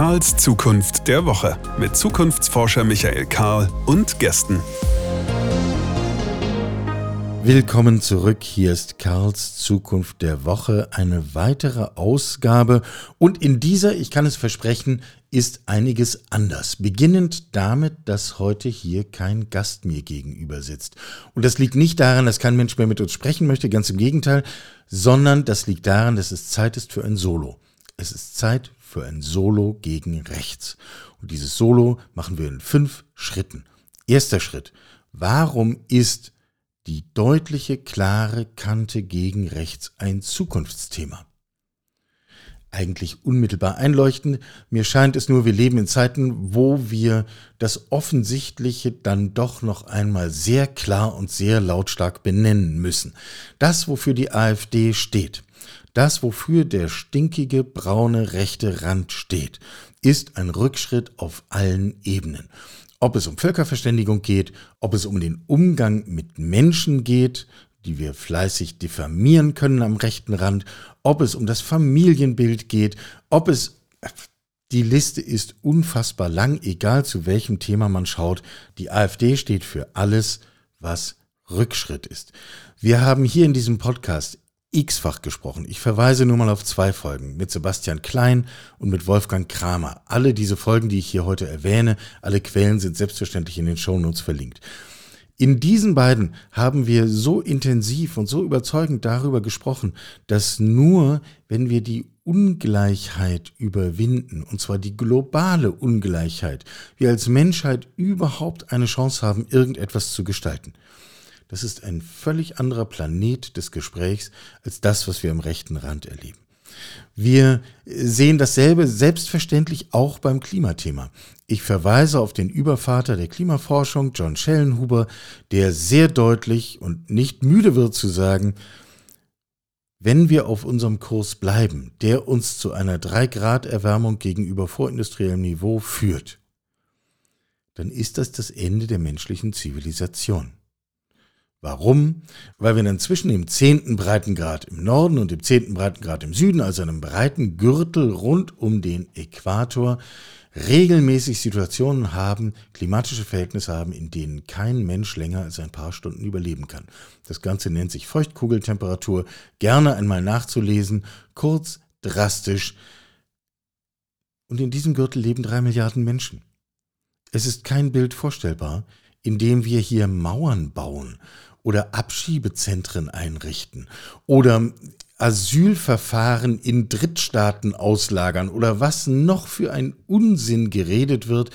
Karls Zukunft der Woche mit Zukunftsforscher Michael Karl und Gästen. Willkommen zurück. Hier ist Karls Zukunft der Woche, eine weitere Ausgabe. Und in dieser, ich kann es versprechen, ist einiges anders. Beginnend damit, dass heute hier kein Gast mir gegenüber sitzt. Und das liegt nicht daran, dass kein Mensch mehr mit uns sprechen möchte, ganz im Gegenteil, sondern das liegt daran, dass es Zeit ist für ein Solo. Es ist Zeit für ein Solo gegen rechts. Und dieses Solo machen wir in fünf Schritten. Erster Schritt. Warum ist die deutliche, klare Kante gegen rechts ein Zukunftsthema. Eigentlich unmittelbar einleuchtend. Mir scheint es nur, wir leben in Zeiten, wo wir das Offensichtliche dann doch noch einmal sehr klar und sehr lautstark benennen müssen. Das, wofür die AfD steht, das, wofür der stinkige braune rechte Rand steht, ist ein Rückschritt auf allen Ebenen. Ob es um Völkerverständigung geht, ob es um den Umgang mit Menschen geht, die wir fleißig diffamieren können am rechten Rand, ob es um das Familienbild geht, ob es die Liste ist unfassbar lang, egal zu welchem Thema man schaut. Die AfD steht für alles, was Rückschritt ist. Wir haben hier in diesem Podcast x-fach gesprochen. Ich verweise nur mal auf zwei Folgen mit Sebastian Klein und mit Wolfgang Kramer. Alle diese Folgen, die ich hier heute erwähne, alle Quellen sind selbstverständlich in den Shownotes verlinkt. In diesen beiden haben wir so intensiv und so überzeugend darüber gesprochen, dass nur wenn wir die Ungleichheit überwinden, und zwar die globale Ungleichheit, wir als Menschheit überhaupt eine Chance haben, irgendetwas zu gestalten. Das ist ein völlig anderer Planet des Gesprächs als das, was wir am rechten Rand erleben. Wir sehen dasselbe selbstverständlich auch beim Klimathema. Ich verweise auf den Übervater der Klimaforschung, John Schellenhuber, der sehr deutlich und nicht müde wird zu sagen, wenn wir auf unserem Kurs bleiben, der uns zu einer 3-Grad-Erwärmung gegenüber vorindustriellem Niveau führt, dann ist das das Ende der menschlichen Zivilisation. Warum? Weil wir dann zwischen dem zehnten Breitengrad im Norden und dem zehnten Breitengrad im Süden, also einem breiten Gürtel rund um den Äquator, regelmäßig Situationen haben, klimatische Verhältnisse haben, in denen kein Mensch länger als ein paar Stunden überleben kann. Das Ganze nennt sich Feuchtkugeltemperatur, gerne einmal nachzulesen, kurz, drastisch. Und in diesem Gürtel leben drei Milliarden Menschen. Es ist kein Bild vorstellbar, in dem wir hier Mauern bauen oder Abschiebezentren einrichten oder Asylverfahren in Drittstaaten auslagern oder was noch für ein Unsinn geredet wird.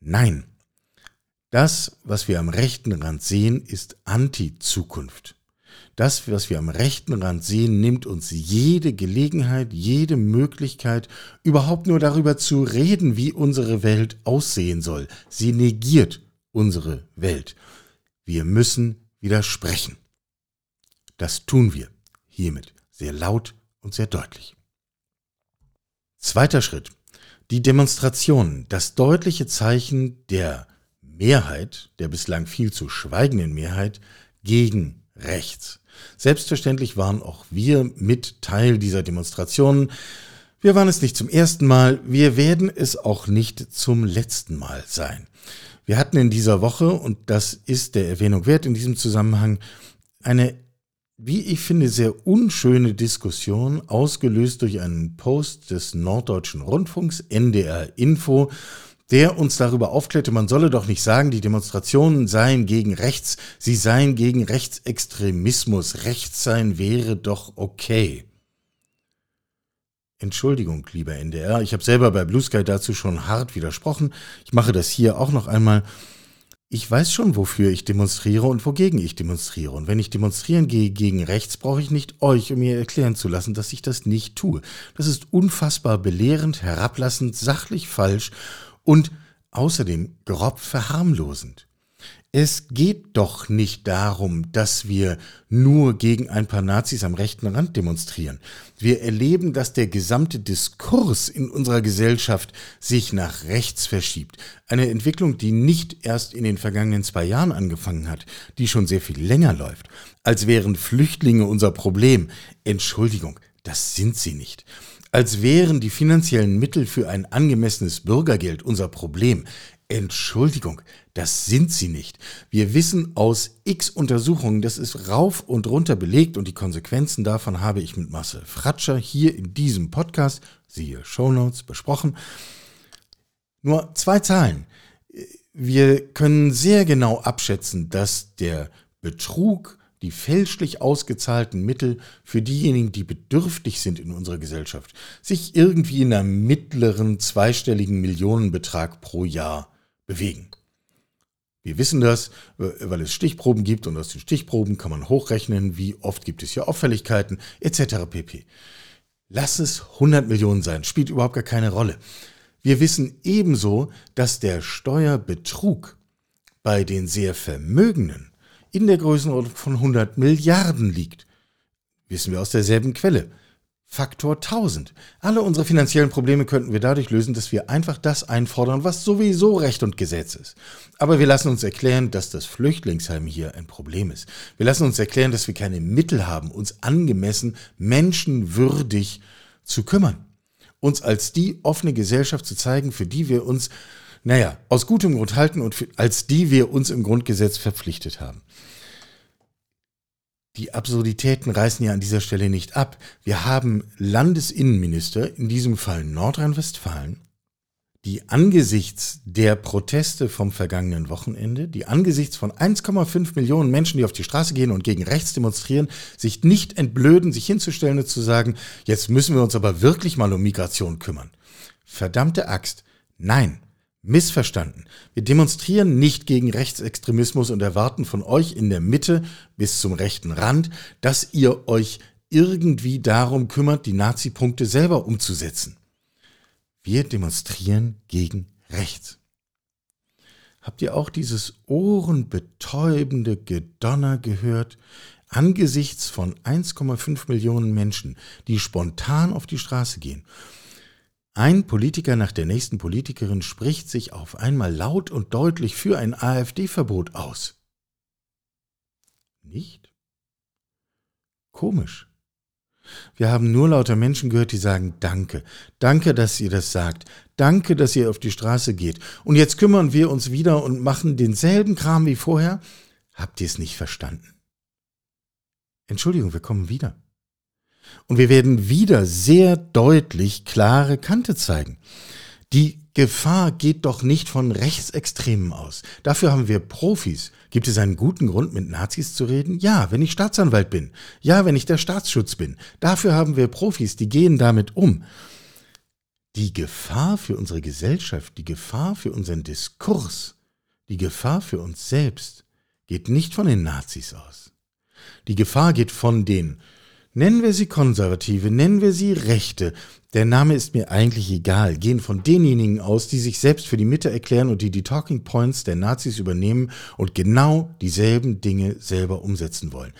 Nein, das, was wir am rechten Rand sehen, ist Anti-Zukunft. Das, was wir am rechten Rand sehen, nimmt uns jede Gelegenheit, jede Möglichkeit, überhaupt nur darüber zu reden, wie unsere Welt aussehen soll. Sie negiert unsere Welt. Wir müssen widersprechen. Das tun wir hiermit sehr laut und sehr deutlich. Zweiter Schritt. Die Demonstration, das deutliche Zeichen der Mehrheit, der bislang viel zu schweigenden Mehrheit, gegen rechts. Selbstverständlich waren auch wir mit Teil dieser Demonstrationen. Wir waren es nicht zum ersten Mal, wir werden es auch nicht zum letzten Mal sein. Wir hatten in dieser Woche, und das ist der Erwähnung wert in diesem Zusammenhang, eine, wie ich finde, sehr unschöne Diskussion, ausgelöst durch einen Post des Norddeutschen Rundfunks, NDR Info, der uns darüber aufklärte, man solle doch nicht sagen, die Demonstrationen seien gegen rechts, sie seien gegen Rechtsextremismus, Rechts sein wäre doch okay. Entschuldigung, lieber NDR, ich habe selber bei Blue Sky dazu schon hart widersprochen. Ich mache das hier auch noch einmal. Ich weiß schon, wofür ich demonstriere und wogegen ich demonstriere. Und wenn ich demonstrieren gehe gegen rechts, brauche ich nicht euch, um mir erklären zu lassen, dass ich das nicht tue. Das ist unfassbar belehrend, herablassend, sachlich falsch und außerdem grob verharmlosend. Es geht doch nicht darum, dass wir nur gegen ein paar Nazis am rechten Rand demonstrieren. Wir erleben, dass der gesamte Diskurs in unserer Gesellschaft sich nach rechts verschiebt. Eine Entwicklung, die nicht erst in den vergangenen zwei Jahren angefangen hat, die schon sehr viel länger läuft. Als wären Flüchtlinge unser Problem. Entschuldigung, das sind sie nicht. als wären die finanziellen Mittel für ein angemessenes Bürgergeld unser Problem. Entschuldigung, das sind sie nicht. Wir wissen aus x Untersuchungen, das ist rauf und runter belegt und die Konsequenzen davon habe ich mit Marcel Fratscher hier in diesem Podcast, siehe Shownotes, besprochen. Nur zwei Zahlen. Wir können sehr genau abschätzen, dass der Betrug, die fälschlich ausgezahlten Mittel für diejenigen, die bedürftig sind in unserer Gesellschaft, sich irgendwie in einem mittleren zweistelligen Millionenbetrag pro Jahr bewegen. Wir wissen das, weil es Stichproben gibt und aus den Stichproben kann man hochrechnen, wie oft gibt es hier Auffälligkeiten etc. pp. Lass es 100 Millionen sein, spielt überhaupt gar keine Rolle. Wir wissen ebenso, dass der Steuerbetrug bei den sehr Vermögenden in der Größenordnung von 100 Milliarden liegt. Wissen wir aus derselben Quelle. Faktor 1000. Alle unsere finanziellen Probleme könnten wir dadurch lösen, dass wir einfach das einfordern, was sowieso Recht und Gesetz ist. Aber wir lassen uns erklären, dass das Flüchtlingsheim hier ein Problem ist. Wir lassen uns erklären, dass wir keine Mittel haben, uns angemessen, menschenwürdig zu kümmern. Uns als die offene Gesellschaft zu zeigen, für die wir uns, naja, aus gutem Grund halten und für, als die wir uns im Grundgesetz verpflichtet haben die Absurditäten reißen ja an dieser Stelle nicht ab. Wir haben Landesinnenminister, in diesem Fall Nordrhein-Westfalen, die angesichts der Proteste vom vergangenen Wochenende, die angesichts von 1,5 Millionen Menschen, die auf die Straße gehen und gegen rechts demonstrieren, sich nicht entblöden, sich hinzustellen und zu sagen, jetzt müssen wir uns aber wirklich mal um Migration kümmern. Verdammte Axt. Nein, Missverstanden. Wir demonstrieren nicht gegen Rechtsextremismus und erwarten von euch in der Mitte bis zum rechten Rand, dass ihr euch irgendwie darum kümmert, die Nazi-Punkte selber umzusetzen. Wir demonstrieren gegen rechts. Habt ihr auch dieses ohrenbetäubende Gedonner gehört? Angesichts von 1,5 Millionen Menschen, die spontan auf die Straße gehen ein Politiker nach der nächsten Politikerin spricht sich auf einmal laut und deutlich für ein AfD-Verbot aus. Nicht? Komisch. Wir haben nur lauter Menschen gehört, die sagen Danke, danke, dass ihr das sagt, danke, dass ihr auf die Straße geht. Und jetzt kümmern wir uns wieder und machen denselben Kram wie vorher. Habt ihr es nicht verstanden? Entschuldigung, wir kommen wieder. Und wir werden wieder sehr deutlich klare Kante zeigen. Die Gefahr geht doch nicht von Rechtsextremen aus. Dafür haben wir Profis. Gibt es einen guten Grund, mit Nazis zu reden? Ja, wenn ich Staatsanwalt bin. Ja, wenn ich der Staatsschutz bin. Dafür haben wir Profis, die gehen damit um. Die Gefahr für unsere Gesellschaft, die Gefahr für unseren Diskurs, die Gefahr für uns selbst geht nicht von den Nazis aus. Die Gefahr geht von den Nennen wir sie Konservative, nennen wir sie Rechte. Der Name ist mir eigentlich egal. Gehen von denjenigen aus, die sich selbst für die Mitte erklären und die die Talking Points der Nazis übernehmen und genau dieselben Dinge selber umsetzen wollen.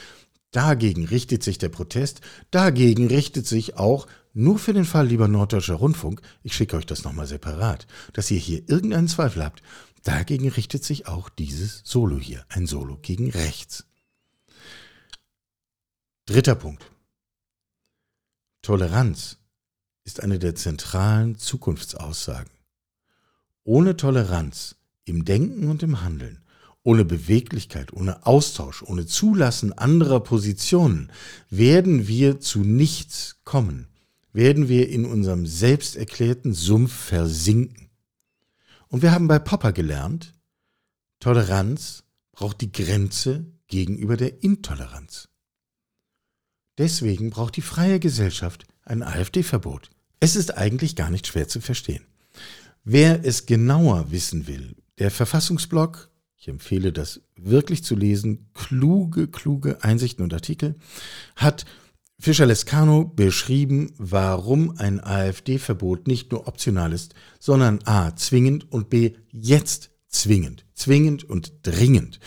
Dagegen richtet sich der Protest, dagegen richtet sich auch, nur für den Fall, lieber Norddeutscher Rundfunk, ich schicke euch das nochmal separat, dass ihr hier irgendeinen Zweifel habt, dagegen richtet sich auch dieses Solo hier, ein Solo gegen rechts. Dritter Punkt. Toleranz ist eine der zentralen Zukunftsaussagen. Ohne Toleranz im Denken und im Handeln, ohne Beweglichkeit, ohne Austausch, ohne Zulassen anderer Positionen werden wir zu nichts kommen, werden wir in unserem selbst erklärten Sumpf versinken. Und wir haben bei Popper gelernt, Toleranz braucht die Grenze gegenüber der Intoleranz. Deswegen braucht die freie Gesellschaft ein AfD-Verbot. Es ist eigentlich gar nicht schwer zu verstehen. Wer es genauer wissen will, der Verfassungsblog, ich empfehle das wirklich zu lesen, kluge, kluge Einsichten und Artikel, hat Fischer Lescano beschrieben, warum ein AfD-Verbot nicht nur optional ist, sondern a. zwingend und b. jetzt zwingend. Zwingend und dringend.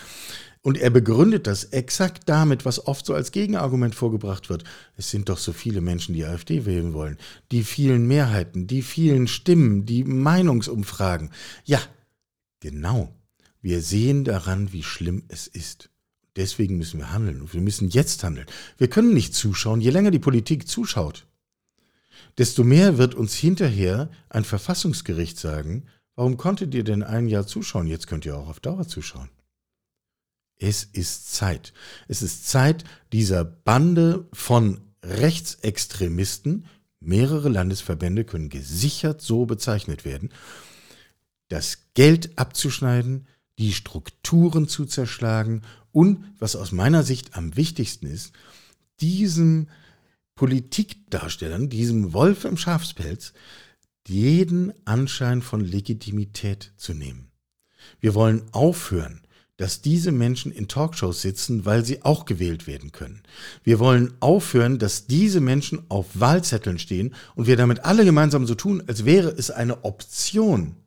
Und er begründet das exakt damit, was oft so als Gegenargument vorgebracht wird. Es sind doch so viele Menschen, die AfD wählen wollen. Die vielen Mehrheiten, die vielen Stimmen, die Meinungsumfragen. Ja, genau. Wir sehen daran, wie schlimm es ist. Deswegen müssen wir handeln. Und wir müssen jetzt handeln. Wir können nicht zuschauen, je länger die Politik zuschaut. desto mehr wird uns hinterher ein Verfassungsgericht sagen, warum konntet ihr denn ein Jahr zuschauen, jetzt könnt ihr auch auf Dauer zuschauen. Es ist Zeit. Es ist Zeit, dieser Bande von Rechtsextremisten, mehrere Landesverbände können gesichert so bezeichnet werden, das Geld abzuschneiden, die Strukturen zu zerschlagen und, was aus meiner Sicht am wichtigsten ist, diesem Politikdarstellern, diesem Wolf im Schafspelz, jeden Anschein von Legitimität zu nehmen. Wir wollen aufhören, dass diese Menschen in Talkshows sitzen, weil sie auch gewählt werden können. Wir wollen aufhören, dass diese Menschen auf Wahlzetteln stehen und wir damit alle gemeinsam so tun, als wäre es eine Option,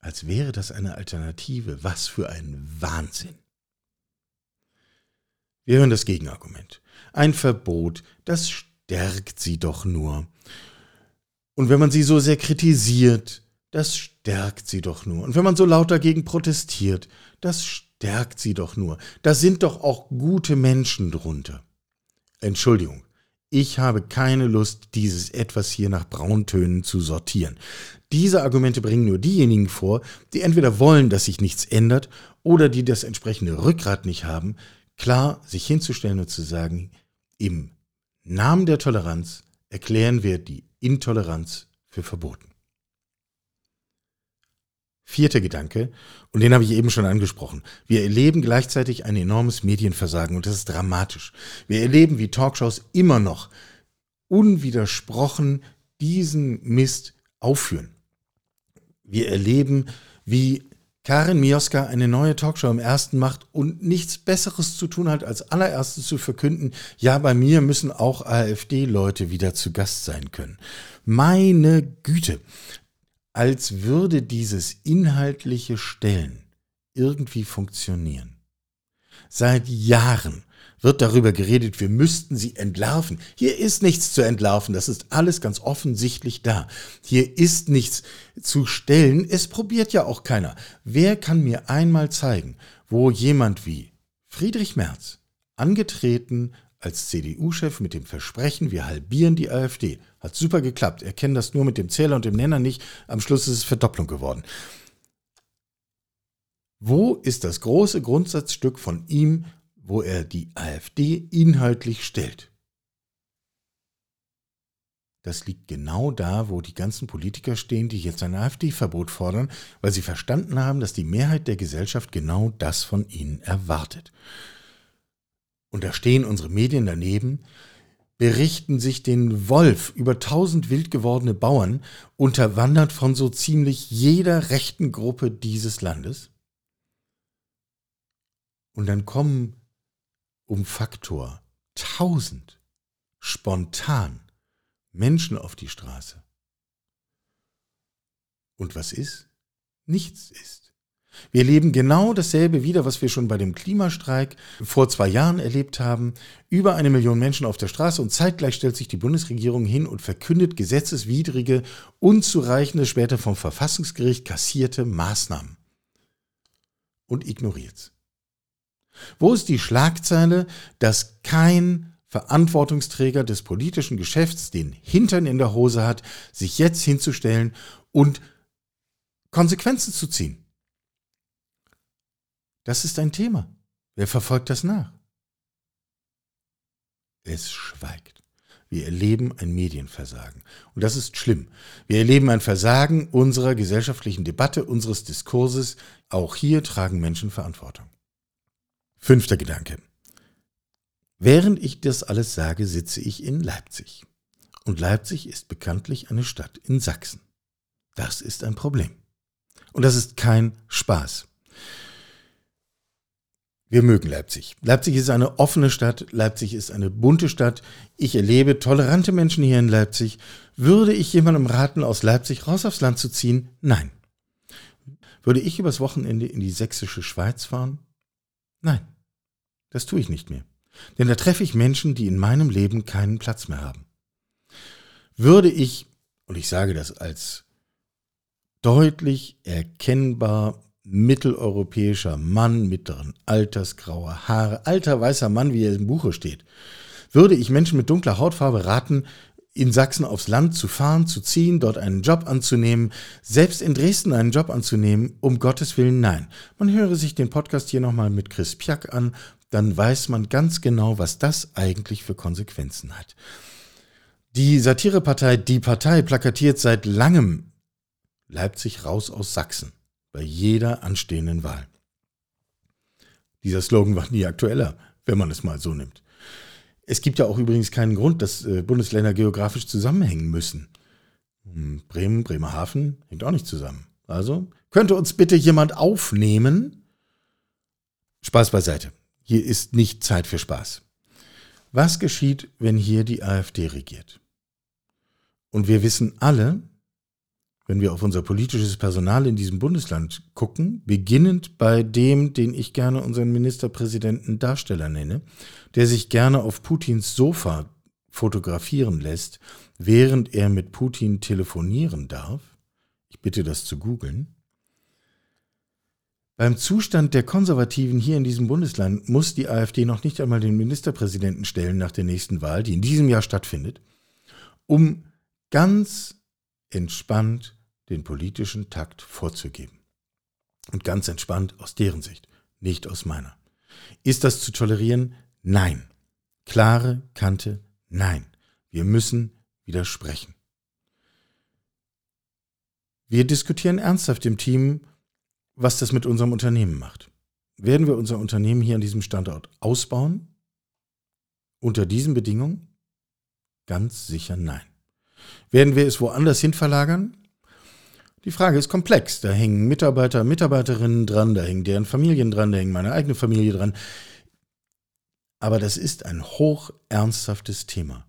als wäre das eine Alternative. Was für ein Wahnsinn. Wir hören das Gegenargument. Ein Verbot, das stärkt sie doch nur. Und wenn man sie so sehr kritisiert, das stärkt sie doch nur. Und wenn man so laut dagegen protestiert, das stärkt sie doch nur. Da sind doch auch gute Menschen drunter. Entschuldigung, ich habe keine Lust, dieses etwas hier nach Brauntönen zu sortieren. Diese Argumente bringen nur diejenigen vor, die entweder wollen, dass sich nichts ändert, oder die das entsprechende Rückgrat nicht haben, klar sich hinzustellen und zu sagen, im Namen der Toleranz erklären wir die Intoleranz für verboten. Vierter Gedanke, und den habe ich eben schon angesprochen. Wir erleben gleichzeitig ein enormes Medienversagen und das ist dramatisch. Wir erleben, wie Talkshows immer noch unwidersprochen diesen Mist aufführen. Wir erleben, wie Karin Mioska eine neue Talkshow im ersten macht und nichts Besseres zu tun hat, als allererstes zu verkünden, ja, bei mir müssen auch AfD-Leute wieder zu Gast sein können. Meine Güte, als würde dieses inhaltliche Stellen irgendwie funktionieren. Seit Jahren wird darüber geredet, wir müssten sie entlarven. Hier ist nichts zu entlarven, das ist alles ganz offensichtlich da. Hier ist nichts zu stellen, es probiert ja auch keiner. Wer kann mir einmal zeigen, wo jemand wie Friedrich Merz, angetreten als CDU-Chef mit dem Versprechen, wir halbieren die AfD, hat super geklappt. Er kennt das nur mit dem Zähler und dem Nenner nicht. Am Schluss ist es Verdopplung geworden. Wo ist das große Grundsatzstück von ihm, wo er die AfD inhaltlich stellt. Das liegt genau da, wo die ganzen Politiker stehen, die jetzt ein AfD-Verbot fordern, weil sie verstanden haben, dass die Mehrheit der Gesellschaft genau das von ihnen erwartet. Und da stehen unsere Medien daneben, berichten sich den Wolf über tausend wild gewordene Bauern, unterwandert von so ziemlich jeder rechten Gruppe dieses Landes. Und dann kommen um Faktor 1000 spontan Menschen auf die Straße. Und was ist? Nichts ist. Wir erleben genau dasselbe wieder, was wir schon bei dem Klimastreik vor zwei Jahren erlebt haben. Über eine Million Menschen auf der Straße und zeitgleich stellt sich die Bundesregierung hin und verkündet gesetzeswidrige, unzureichende, später vom Verfassungsgericht kassierte Maßnahmen. Und ignoriert's. Wo ist die Schlagzeile, dass kein Verantwortungsträger des politischen Geschäfts den Hintern in der Hose hat, sich jetzt hinzustellen und Konsequenzen zu ziehen? Das ist ein Thema. Wer verfolgt das nach? Es schweigt. Wir erleben ein Medienversagen. Und das ist schlimm. Wir erleben ein Versagen unserer gesellschaftlichen Debatte, unseres Diskurses. Auch hier tragen Menschen Verantwortung. Fünfter Gedanke. Während ich das alles sage, sitze ich in Leipzig. Und Leipzig ist bekanntlich eine Stadt in Sachsen. Das ist ein Problem. Und das ist kein Spaß. Wir mögen Leipzig. Leipzig ist eine offene Stadt, Leipzig ist eine bunte Stadt. Ich erlebe tolerante Menschen hier in Leipzig. Würde ich jemandem raten, aus Leipzig raus aufs Land zu ziehen? Nein. Würde ich übers Wochenende in die sächsische Schweiz fahren? Nein, das tue ich nicht mehr. Denn da treffe ich Menschen, die in meinem Leben keinen Platz mehr haben. Würde ich, und ich sage das als deutlich erkennbar mitteleuropäischer Mann mittleren Alters, grauer Haare, alter weißer Mann, wie er im Buche steht, würde ich Menschen mit dunkler Hautfarbe raten, in Sachsen aufs Land zu fahren, zu ziehen, dort einen Job anzunehmen, selbst in Dresden einen Job anzunehmen, um Gottes Willen nein. Man höre sich den Podcast hier nochmal mit Chris Piak an, dann weiß man ganz genau, was das eigentlich für Konsequenzen hat. Die Satirepartei Die Partei plakatiert seit langem Leipzig raus aus Sachsen bei jeder anstehenden Wahl. Dieser Slogan war nie aktueller, wenn man es mal so nimmt. Es gibt ja auch übrigens keinen Grund, dass äh, Bundesländer geografisch zusammenhängen müssen. Hm, Bremen, Bremerhaven hängt auch nicht zusammen. Also könnte uns bitte jemand aufnehmen? Spaß beiseite. Hier ist nicht Zeit für Spaß. Was geschieht, wenn hier die AfD regiert? Und wir wissen alle, wenn wir auf unser politisches Personal in diesem Bundesland gucken, beginnend bei dem, den ich gerne unseren Ministerpräsidenten Darsteller nenne, der sich gerne auf Putins Sofa fotografieren lässt, während er mit Putin telefonieren darf, ich bitte das zu googeln, beim Zustand der Konservativen hier in diesem Bundesland muss die AfD noch nicht einmal den Ministerpräsidenten stellen nach der nächsten Wahl, die in diesem Jahr stattfindet, um ganz entspannt den politischen Takt vorzugeben. Und ganz entspannt aus deren Sicht, nicht aus meiner. Ist das zu tolerieren? Nein. Klare Kante? Nein. Wir müssen widersprechen. Wir diskutieren ernsthaft im Team, was das mit unserem Unternehmen macht. Werden wir unser Unternehmen hier an diesem Standort ausbauen? Unter diesen Bedingungen? Ganz sicher nein. Werden wir es woanders hin verlagern? Die Frage ist komplex. Da hängen Mitarbeiter, Mitarbeiterinnen dran, da hängen deren Familien dran, da hängt meine eigene Familie dran. Aber das ist ein hoch ernsthaftes Thema.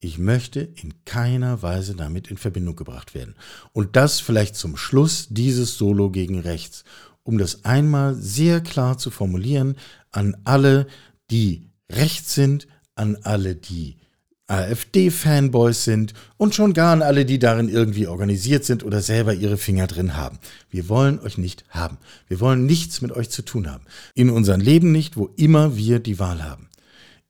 Ich möchte in keiner Weise damit in Verbindung gebracht werden. Und das vielleicht zum Schluss dieses Solo gegen rechts, um das einmal sehr klar zu formulieren an alle, die rechts sind, an alle, die AfD-Fanboys sind und schon gar an alle, die darin irgendwie organisiert sind oder selber ihre Finger drin haben. Wir wollen euch nicht haben. Wir wollen nichts mit euch zu tun haben. In unserem Leben nicht, wo immer wir die Wahl haben.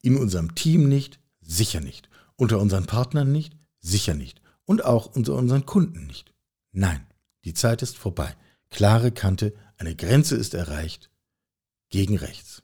In unserem Team nicht, sicher nicht. Unter unseren Partnern nicht, sicher nicht. Und auch unter unseren Kunden nicht. Nein, die Zeit ist vorbei. Klare Kante, eine Grenze ist erreicht. Gegen rechts.